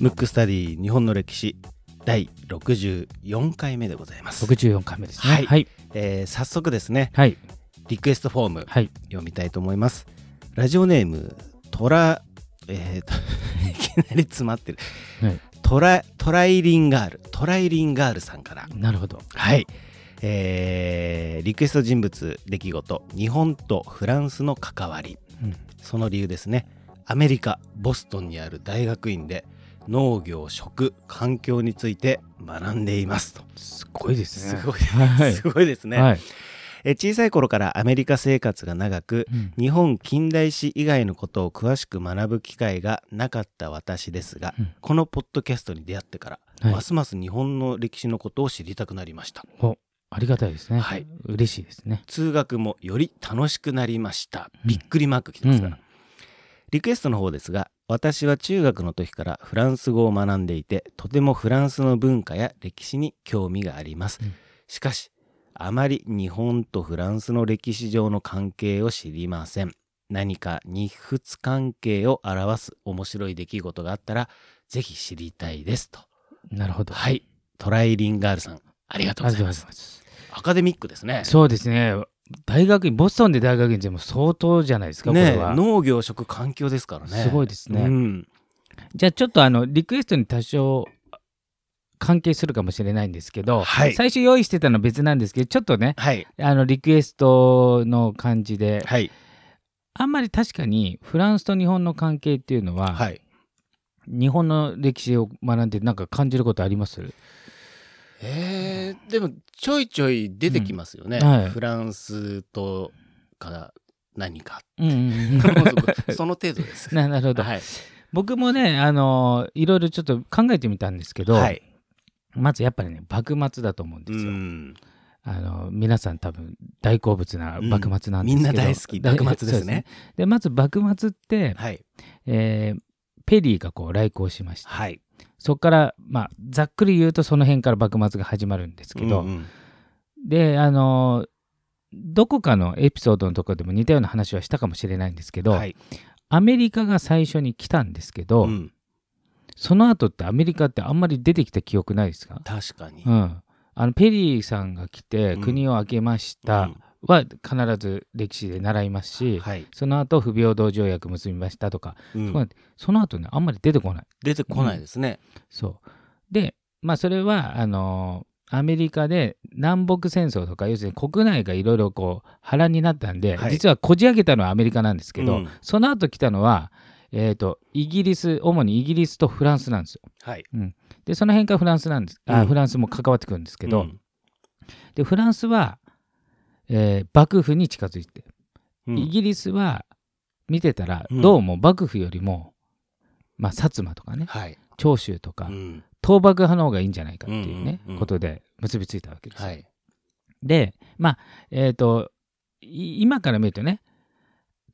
ムックスタディ日本の歴史第64回目でございます、64回目ですね。はいはい。えー早速ですねはい。リクエストフォームはい。読みたいと思いますラジオネームトラえー、と いきなり詰まってるはいトラトライリンガールトライリンガールさんからなるほど。はいえーリクエスト人物出来事日本とフランスの関わりうん。その理由ですね。アメリカボストンにある大学院で農業食環境について学んでいます。と。すごいですね。すごい、はい。すごいですね、はい。え小さい頃からアメリカ生活が長くうん。日本近代史以外のことを詳しく学ぶ機会がなかった私ですが、うん。このポッドキャストに出会ってから、はい。ますます日本の歴史のことを知りたくなりました。お、ありがたいですね。はい。嬉しいですね。通学もより楽しくなりましたうんびっくりマーク来てますから、うんリクエストの方ですが私は中学の時からフランス語を学んでいてとてもフランスの文化や歴史に興味があります、うんしかしあまり日本とフランスの歴史上の関係を知りません何か日仏関係を表す面白い出来事があったらぜひ知りたいですとなるほど。はいトライリンガールさんありがとうございますす。アカデミックですね。そうですね。大学院、ボストンで大学院でも相当じゃないですか、こねれは。農業食環境ですからね。すごいですね。うん。じゃあちょっとあの、リクエストに多少関係するかもしれないんですけど、はい。最初用意してたのは別なんですけど、ちょっとね、はい。あの、リクエストの感じで、はい。あんまり確かにフランスと日本の関係っていうのは、はい。日本の歴史を学んでなんか感じることあります？えー、でもちょいちょい出てきますよね、うん。はい。フランスとか何かうんうん その程度です。うんななるほど、はい、僕もねあのいろいろちょっと考えてみたんですけど、はい。まずやっぱりね幕末だと思うんでうすよ、ん。あの皆さん多分大好物な幕末なんですけど、みんな大好きだ幕末ですね。でまず幕末って、はい。えーペリーがこう来航しました。はいそこからまあざっくり言うとその辺から幕末が始まるんですけど、うんうん。であのどこかのエピソードのところでも似たような話はしたかもしれないんですけど、はい。アメリカが最初に来たんですけど、うん。その後ってアメリカってあんまり出てきた記憶ないですか、確かに、うん、あのペリーさんが来てうん。国を挙げました。うんは必ず歴史で習いますし、はい、その後不平等条約結びましたとか、うん。その後ねあんまり出てこない。出てこないですね、そう。でまあそれはあのアメリカで南北戦争とか要するに国内がいろいろこう波乱になったんで、はい。実はこじ開けたのはアメリカなんですけど、うん。その後来たのは、えー、とイギリス主にイギリスとフランスなんですよ。はい。でその辺からフランスなんです。あ、うん。フランスも関わってくるんですけど、うん。でフランスは、えー幕府に近づいて、うん。イギリスは見てたら、うん。どうも幕府よりも、まあ、薩摩とかねはい、長州とか、うん。倒幕派の方がいいんじゃないかっていうね、うんうんうん。ことで結びついたわけです。よ。はい。でまあえっ、とい今から見るとね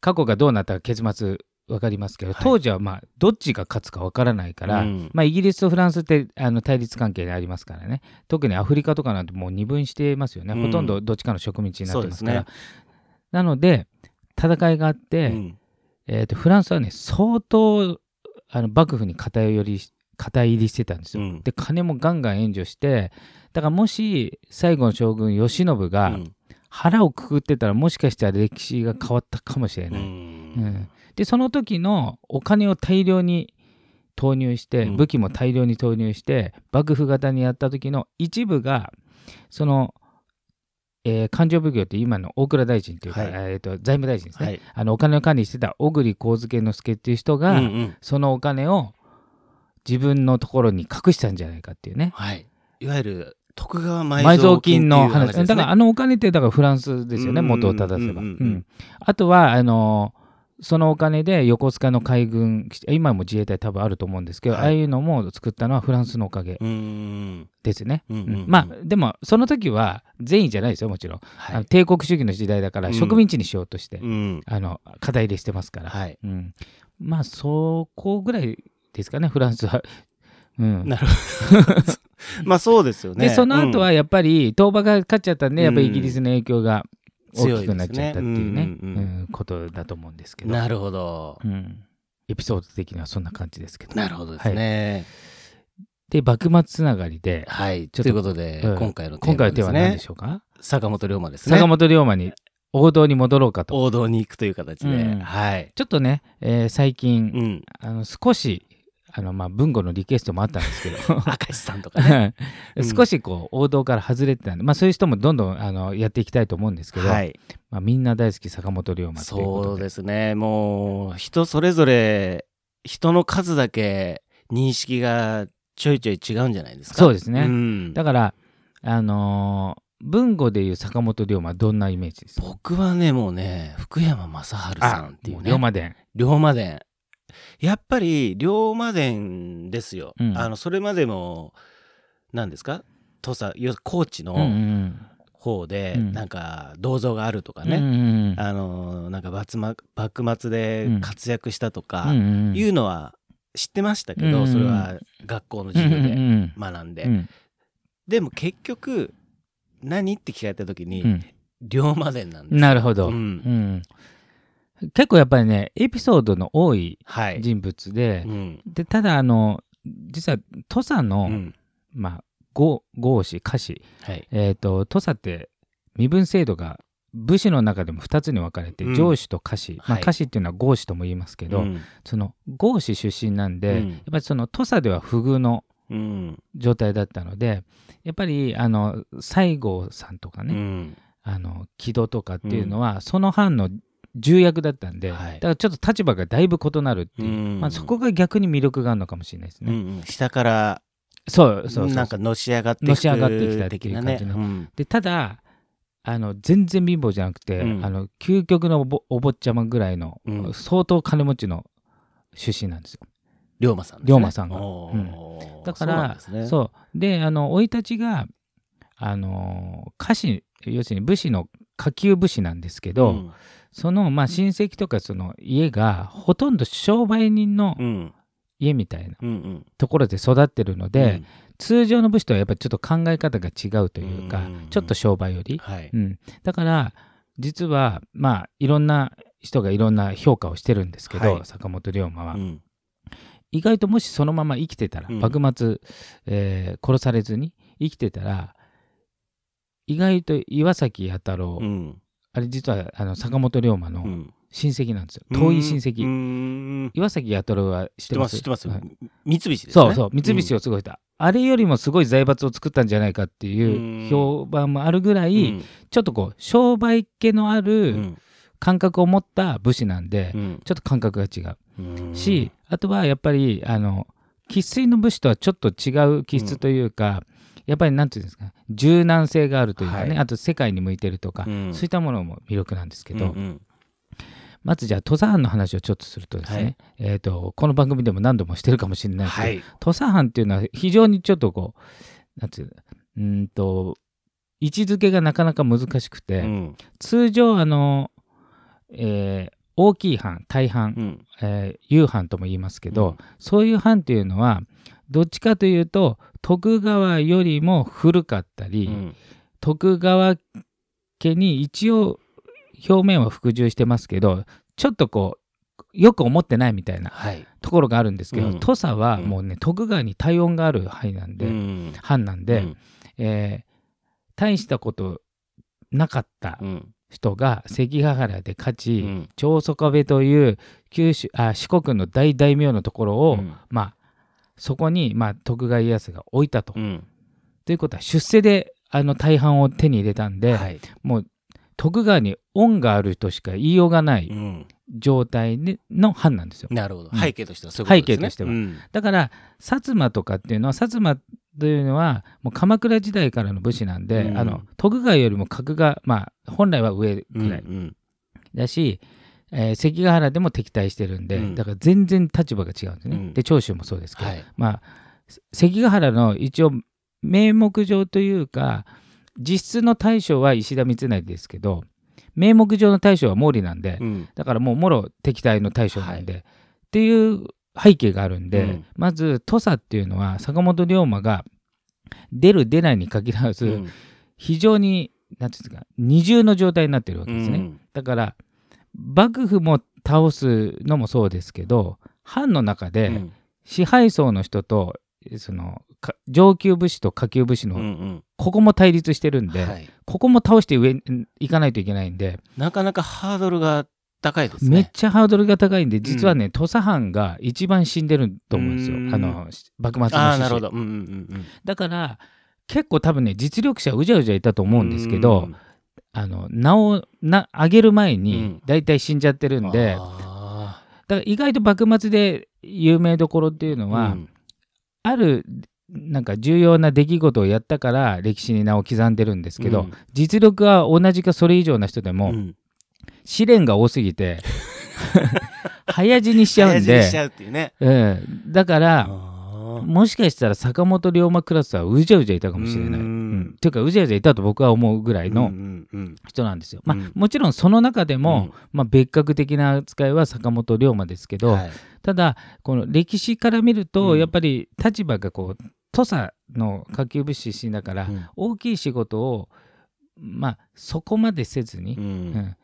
過去がどうなったか結末分かりますけど、はい。当時はまあどっちが勝つか分からないから、うん。まあ、イギリスとフランスってあの対立関係にありますからね。特にアフリカとかなんてもう二分してますよね、うん。ほとんどどっちかの植民地になってますから。そうでなので戦いがあって、うん。えー、とフランスはね相当あの幕府に偏り肩入りしてたんですよ、うん。で金もガンガン援助してだからもし最後の将軍慶喜がうん。腹をくくってたらもしかしたら歴史が変わったかもしれうない、うん。んでその時のお金を大量に投入してうん。武器も大量に投入して幕府型にやった時の一部がその、えー勘定奉行って今の大蔵大臣というか、はい。えー、と財務大臣ですね、はい。あのお金を管理してた小栗幸助之助っていう人が、うん。うんそのお金を自分のところに隠したんじゃないかっていうね。はい、いわゆる徳川埋埋蔵蔵金金の話。ね、だからあのお金ってだからフランスですよね。うん。元を正せば、うんうんうんうん。あとはあのそのお金で横須賀の海軍今も自衛隊多分あると思うんですけど、はい。ああいうのも作ったのはフランスのおかげ。ですね、うんうんうんうん。まあでもその時は善意じゃないですよもちろん、あはい。の帝国主義の時代だからうん。植民地にしようとして、うん。あの肩入れしてますから、はい。うん、まあそこぐらいですかねフランスは。うん、なるほど。まあそうですよね。でその後はやっぱり東馬が勝っちゃったんで、やっぱりイギリスの影響が大きくなっちゃったっていうねうんうんうんうん。ことだと思うんですけど、なるほど。うん、エピソード的にはそんな感じですけど。なるほどですね。で幕末つながりではい、ちょっとということで、うん。今回のテー今回マですね。のテーマは何でしょうか、坂本龍馬ですね。坂本龍馬に王道に戻ろうかと。王道に行くという形で、うん。はい、ちょっとね、えー最近、うん、あの少しあの、まあ、文吾のリクエストもあったんですけど。明石さんとかね。うん。少しこう王道から外れてたんで、まあ、そういう人もどんどんあのやっていきたいと思うんですけど、はい。まあ、みんな大好き坂本龍馬ということで。そうですね。もう人それぞれ人の数だけ認識がちょいちょい違うんじゃないですか。そうですね。ん。だからあのー文語でいう坂本龍馬はどんなイメージですか？僕はねもうね福山雅治さんっていうもね龍馬伝。龍馬伝やっぱり龍馬伝ですよ、うん。あのそれまでも何ですか？土佐要するに高知の方で、うん。なんか銅像があるとかうんうね、んうん。あのなんか幕末で活躍したとか、いうのは知ってましたけど、うんそれは学校の授業でん。学んで、うん。でも結局何って聞かれた時に、うん。龍馬伝なんですよ。なるほど、うん。うん結構やっぱりねエピソードの多いはい、人物で、うん。でただあの実は土佐の、うん。まあ豪豪士家臣はい。えっ、と土佐って身分制度が武士の中でも2つに分かれて、うん。上司と家臣、まあ、はい。家臣っていうのは豪士とも言いますけど、うん。その豪士出身なんで、うん。やっぱりその土佐では不遇のうん。状態だったのでやっぱりあの西郷さんとかね、うん。あの木戸とかっていうのは、その藩の重役だったんで、はい。だからちょっと立場がだいぶ異なるっていう、うん。まあ、そこが逆に魅力があるのかもしれないですね。うんうん。下からそうそうなんかのし上がっていくのし上がってきたっていう感じの。うん。でただあの全然貧乏じゃなくて、うん。あの究極のお坊ちゃまぐらいの、うん。相当金持ちの出身なんですよ。龍馬さんね。龍馬さんが。おー。だからですね。そう。であの生い立ちがあの家臣要するに武士の下級武士なんですけど、うんその、まあ、親戚とかその家がほとんど商売人のうん。家みたいなうんうん。ところで育ってるので、うん。通常の武士とはやっぱりちょっと考え方が違うというか、うんちょっと商売より、はい。うん、だから実はまあいろんな人がいろんな評価をしてるんですけど、はい。坂本龍馬は、うん。意外ともしそのまま生きてたら、うん。幕末、えー殺されずに生きてたら意外と岩崎弥太郎、うんあれ実はあの坂本龍馬のうん。親戚なんですよ、遠い親戚、うん。岩崎弥太郎は知っててまますす知ってます。はい。三菱ですね。そうそう三菱をすごいた、あれよりもすごい財閥を作ったんじゃないかっていううん。評判もあるぐらうい、ん。ちょっとこう商売気のあうるん。感覚を持った武士なんで、うん。ちょっと感覚が違う。うん。し、あとはやっぱりあの生粋の武士とはちょっと違う気質というか、やっぱりなんていうんですか柔軟性があるというかね、はい。あと世界に向いてるとか、うん。そういったものも魅力なんですけど、うんうん。まずじゃあ土佐藩の話をちょっとするとですね、はい。えー、とこの番組でも何度もしてるかもしれないですけど、はい。土佐藩っていうのは非常にちょっとこうなんていうのうーんと位置づけがなかなか難しくて、うん。通常あの、えー大きい藩大藩、うん。えー夕藩とも言いますけど、うん。そういう藩っていうのはどっちかというと徳川よりも古かったり、うん。徳川家に一応表面は服従してますけどちょっとこうよく思ってないみたいなはい。ところがあるんですけど、うん。土佐はもうね徳川に体温がある範囲なんで、うん。藩なんで、うん。えー大したことなかったうん。人が関ヶ原で勝ち、うん。長宗我部という九州あ四国の大大名のところを、うん。まあそこに、まあ、徳川家康が置いたと。うん。ということは出世であの大半を手に入れたんで、はい。もう徳川に恩があるとしか言いようがないうん。状態での藩なんですよ。なるほど。うん。背景としてはそういうことですね。背景としては。うん。だから薩摩とかっていうのは薩摩というのはもう鎌倉時代からの武士なんで、うん。あの徳川よりも格が、まあ、本来は上ぐらいうん。だし、えー関ヶ原でも敵対してるんで、うん。だから全然立場が違うんですね。うん。で長州もそうですけど、はい。まあ関ヶ原の一応名目上というか実質の大将は石田三成ですけど名目上の大将は毛利なんで、うん。だからもうもろ敵対の大将なんで、っていう背景があるんで、うん。まず土佐っていうのは坂本龍馬が出る出ないに限らず、うん。非常になんていうんですか二重の状態になってるわけですね。うん。だから幕府も倒すのもそうですけど藩の中でうん。支配層の人とそのか上級武士と下級武士うんうのん。ここも対立してるんで、はい。ここも倒して上に行かないといけないんで、なかなかハードルが高いですね。めっちゃハードルが高いんで実はね、土佐藩が一番死んでると思うんですよ。うん。あの幕末の志士。ああなるほど。うんうんうんだから結構多分ね実力者うじゃうじゃいたとうん。思うんですけど、うんあの名をな上げる前うにん。大体死んじゃってるんで、あだから意外と幕末で有名どころっていうのーは、うん。あるなんか重要な出来事をやったから歴史に名を刻んでるんですけど、うん。実力は同じかそれ以上な人でも、うん。試練が多すぎて 早死にしちゃうんで、早死にしちゃうっていうね。うん。だからもしかしたら坂本龍馬クラスはうじゃうじゃいたかもしれない。ううん。んっていうかうじゃうじゃいたと僕は思うぐらいの人なんですよ。まあうん。もちろんその中でも、まあ、別格的な扱いは坂本龍馬ですけど、はい。ただこの歴史から見ると、うん。やっぱり立場がこう土佐の下級武士出身だから、うん。大きい仕事をまあそこまでせずに、ううん。ん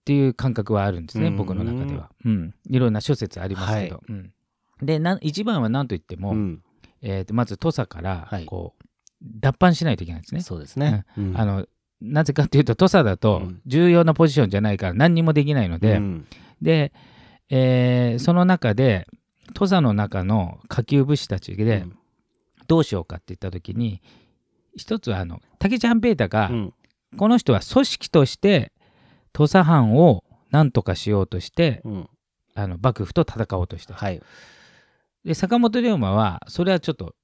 っていう感覚はあるんですね、うん。僕の中では、うん。いろんな諸説ありますけど。うんでな一番は何といっても、うん。えーとまず土佐からはい。こう、脱藩しないといけないんですね。そうですね。うん。あのなぜかっていうと土佐だとうん。重要なポジションじゃないから何にもできないので、うん。で、えーその中で土佐の中の下級武士たちでうん。どうしようかって言った時に一つはあの竹ちゃんペータが、うん。この人は組織として土佐藩を何とかしようとしてうん。あの幕府と戦おうとした、はい。で坂本龍馬はそれはちょっと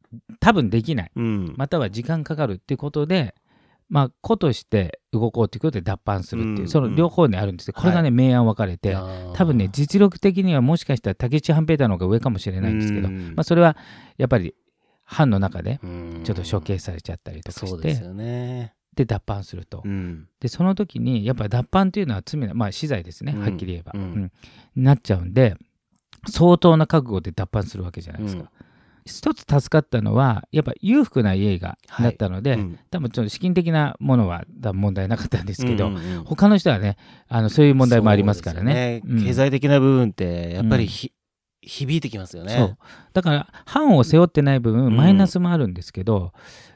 多分できない。うん。または時間かかるっていうことでまあ子として動こうということで脱藩するっていう、うん。その両方にあるんですよ。これがね、明暗分かれて多分ね実力的にはもしかしたら竹内半平太の方が上かもしれないんですけど、うん。まあ、それはやっぱり藩の中でうん。ちょっと処刑されちゃったりとかして、そうですよね。で脱藩すると、うん。でその時にやっぱり脱藩っていうのは罪なまあ死罪ですね、うん。はっきり言えば、うん。うん。なっちゃうんで相当な覚悟で脱藩するわけじゃないですか、うん。一つ助かったのはやっぱ裕福な家がだったので、うん。多分ちょっと資金的なものは問題なかったんですけど、うんうんうん。他の人はねあのそういう問題もありますからね。そうん。経済的な部分ってやっぱりひ響いてきますよね。そう。だから藩を背負ってない部分、うん。マイナスもあるんですけど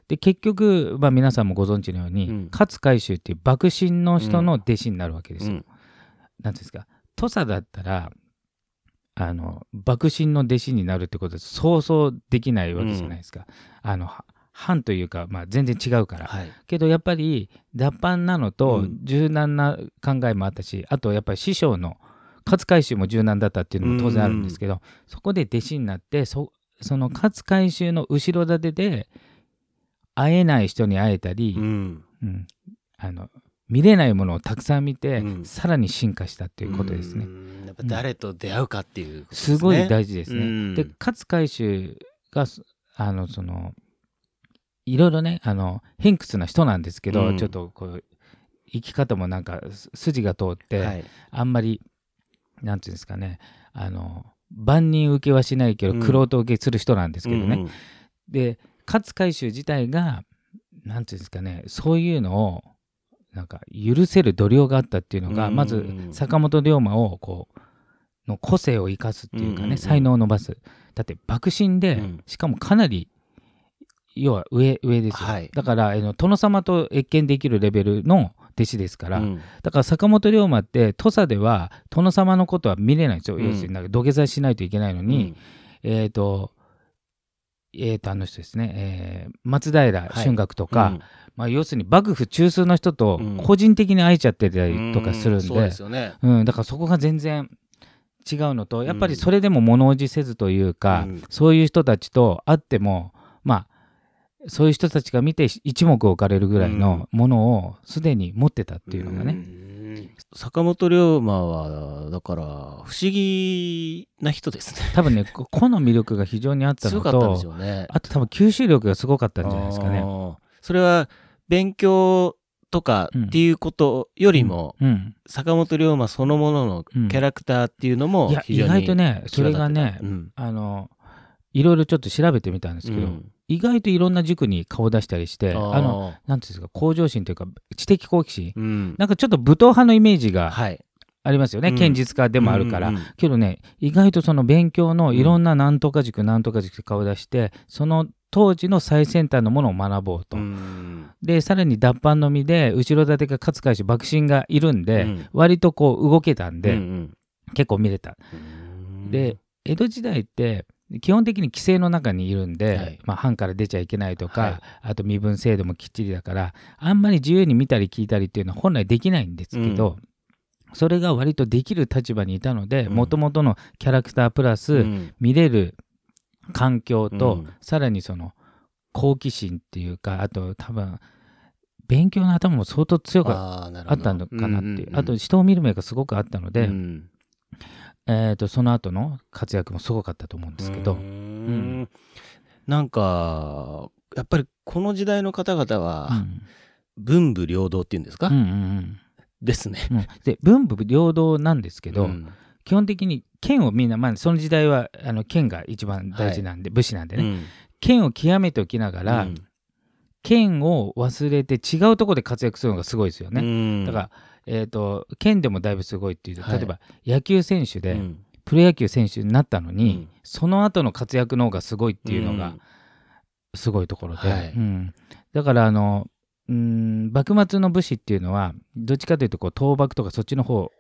で結局、まあ、皆さんもご存知のように、うん。勝海舟っていう幕臣の人の弟子になるわけですよ。うん。なんですか。土佐だったらあの幕臣の弟子になるってことはそうそうできないわけじゃないですか。あのは藩というか、まあ、全然違うから。はい。けどやっぱり脱藩なのとうん柔軟な考えもあったし、あとやっぱり師匠の勝海舟も柔軟だったっていうのも当然あるんですけど、そこで弟子になってそその勝海舟の後ろ盾で会えない人に会えたり、うんうんあの見れないものをたくさん見て、うんさらに進化したっていうことですね。ぱ誰と出会うかっていうことです。ごい大事ですね。うんで勝海舟がそあのそのいろいろねあの偏屈な人なんですけど、うんちょっとこう生き方もなんかす筋が通って、はい。あんまりなんていうんですかねあの万人受けはしないけどうん玄人受けする人なんですけどね。うんうんで勝海舟自体がなんていうんですかねそういうのをなんか許せる度量があったっていうのが、うんまず坂本龍馬をこうの個性を生かすっていうかね、うんうんうん。才能を伸ばす。だって幕臣で、うん。しかもかなり要は上上ですよ、はい。だからあの殿様と謁見できるレベルの弟子ですから、うん。だから坂本龍馬って土佐では殿様のことは見れないんですよ、うん。要するになんか土下座しないといけないのに、えっ、とえー、とあの人ですね、えー松平春岳とか、うん。まあ、要するに幕府中枢の人とうん。個人的に会えちゃってたりとかするんで,、そうですよね。うん、だからそこが全然違うのとやっぱりそれでも物おじせずというか、うんそういう人たちと会ってもまあそういう人たちが見て一目置かれるぐらいのものをすでに持ってたっていうのがね、うん坂本龍馬はだから不思議な人ですね。多分ねこ 個の魅力が非常にあったの強かったんでしとね。あと多分吸収力がすごかったんじゃないですかね。それは勉強とかっていうことよりも、うん、坂本龍馬そのもののキャラクターっていうのも非常に外とねそれがね、うん。あのいろいろちょっと調べてみたんですけど、うん。意外といろんな塾に顔出したりしてあー。のなんていうんですか向上心というか知的好奇心。うん。なんかちょっと武闘派のイメージがはい。ありますよね、うん。堅実家でもあるから、うんうんうん。けどね意外とその勉強のいろんななんとか塾、なんとか塾って顔出してその当時の最先端のものを学ぼうと、うんでさらに脱藩の身で後ろ盾が勝海舟幕臣がいるんで、うん。割とこう動けたんで、うん結構見れた。うん。で江戸時代って基本的に規制の中にいるんで、はい。まあ、藩から出ちゃいけないとか、はい。あと身分制度もきっちりだからあんまり自由に見たり聞いたりっていうのは本来できないんですけど、それが割とできる立場にいたのでうん。もともとのキャラクタープラス、うん。見れる環境と、うん。さらにその好奇心っていうかあと多分勉強の頭も相当強くああーなるほど。ったのかなっていう、んんん。あと人を見る目がすごくあったので、うん。えー、とその後の活躍もすごかったと思うんですけど、うーん。なんかやっぱりこの時代の方々うはん。文武両道っていうんですか、うんうんですね。うん。うんで文武両道なんですけど、うん。基本的に剣をみんな、まあ、その時代はあの剣が一番大事なんで、武士なんでね、うん剣を極めておきながら、うん。剣を忘れて違うところで活躍するのがすごいですよね。うん。だから、えー、と剣でもだいぶすごいっていうとはい。例えば野球選手で、うん。プロ野球選手になったのに、うん。その後の活躍の方がすごいっていうのがすごいところで、はい。うん。だからあのうん幕末の武士っていうのはどっちかというとこう倒幕とかそっちの方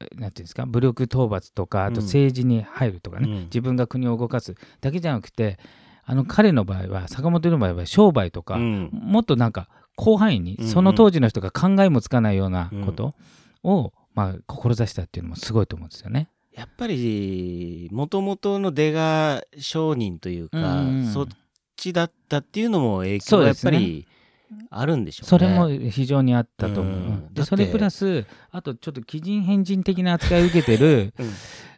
えなんていうんですか武力討伐とかあとうん。政治に入るとかね、うん。自分が国を動かすだけじゃなくてあの彼の場合は坂本の場合は商売とか、うん。もっとなんか広範囲にその当時の人が考えもつかないようなことを、まあ、志したっていうのもすごいと思うんですよね。やっぱりもともとの出が商人というか、うんうんそっちだったっていうのも影響がやっぱりあるんでしょうね。それも非常にあったと思う。うん。でそれプラスあとちょっと奇人変人的な扱いを受けてるうん。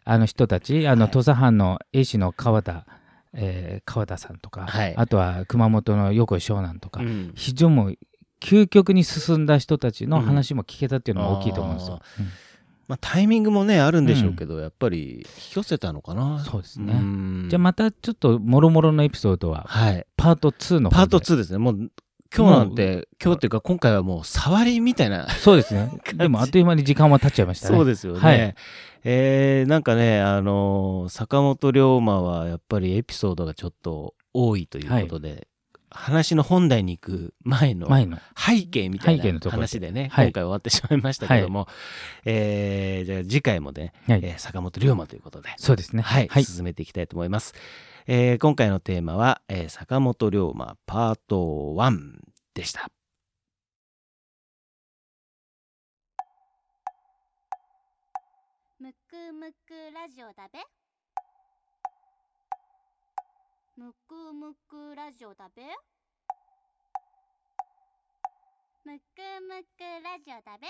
あの人たちあのはい土佐藩の絵師の川田、えー川田さんとか、はい。あとは熊本の横井湘南とか、うん。非常に究極に進んだ人たちの話も聞けたっていうのは大きいと思うんですよ。まあ、タイミングもねあるんでしょうけど、やっぱり引き寄せたのかな。そうですね。ん。じゃあまたちょっともろもろのエピソードははい、パート2のパート2ですね。もう今日なんて今日っていうか今回はもう触りみたいなそうですね。でもあっという間に時間は経っちゃいましたね。そうですよね。はいえーなんかね、あのー坂本龍馬はやっぱりエピソードがちょっと多いということで、話の本題に行く前の前の。背景みたいな話でね、はい今回終わってしまいましたけども、えーじゃあ次回もね、はいえー坂本龍馬ということで、そうですね。はい、はい。進めていきたいと思います。えー今回のテーマは、えー坂本龍馬パート1でした。むくむくラジオだべむくむくラジオだべ？むくむくラジオだべ？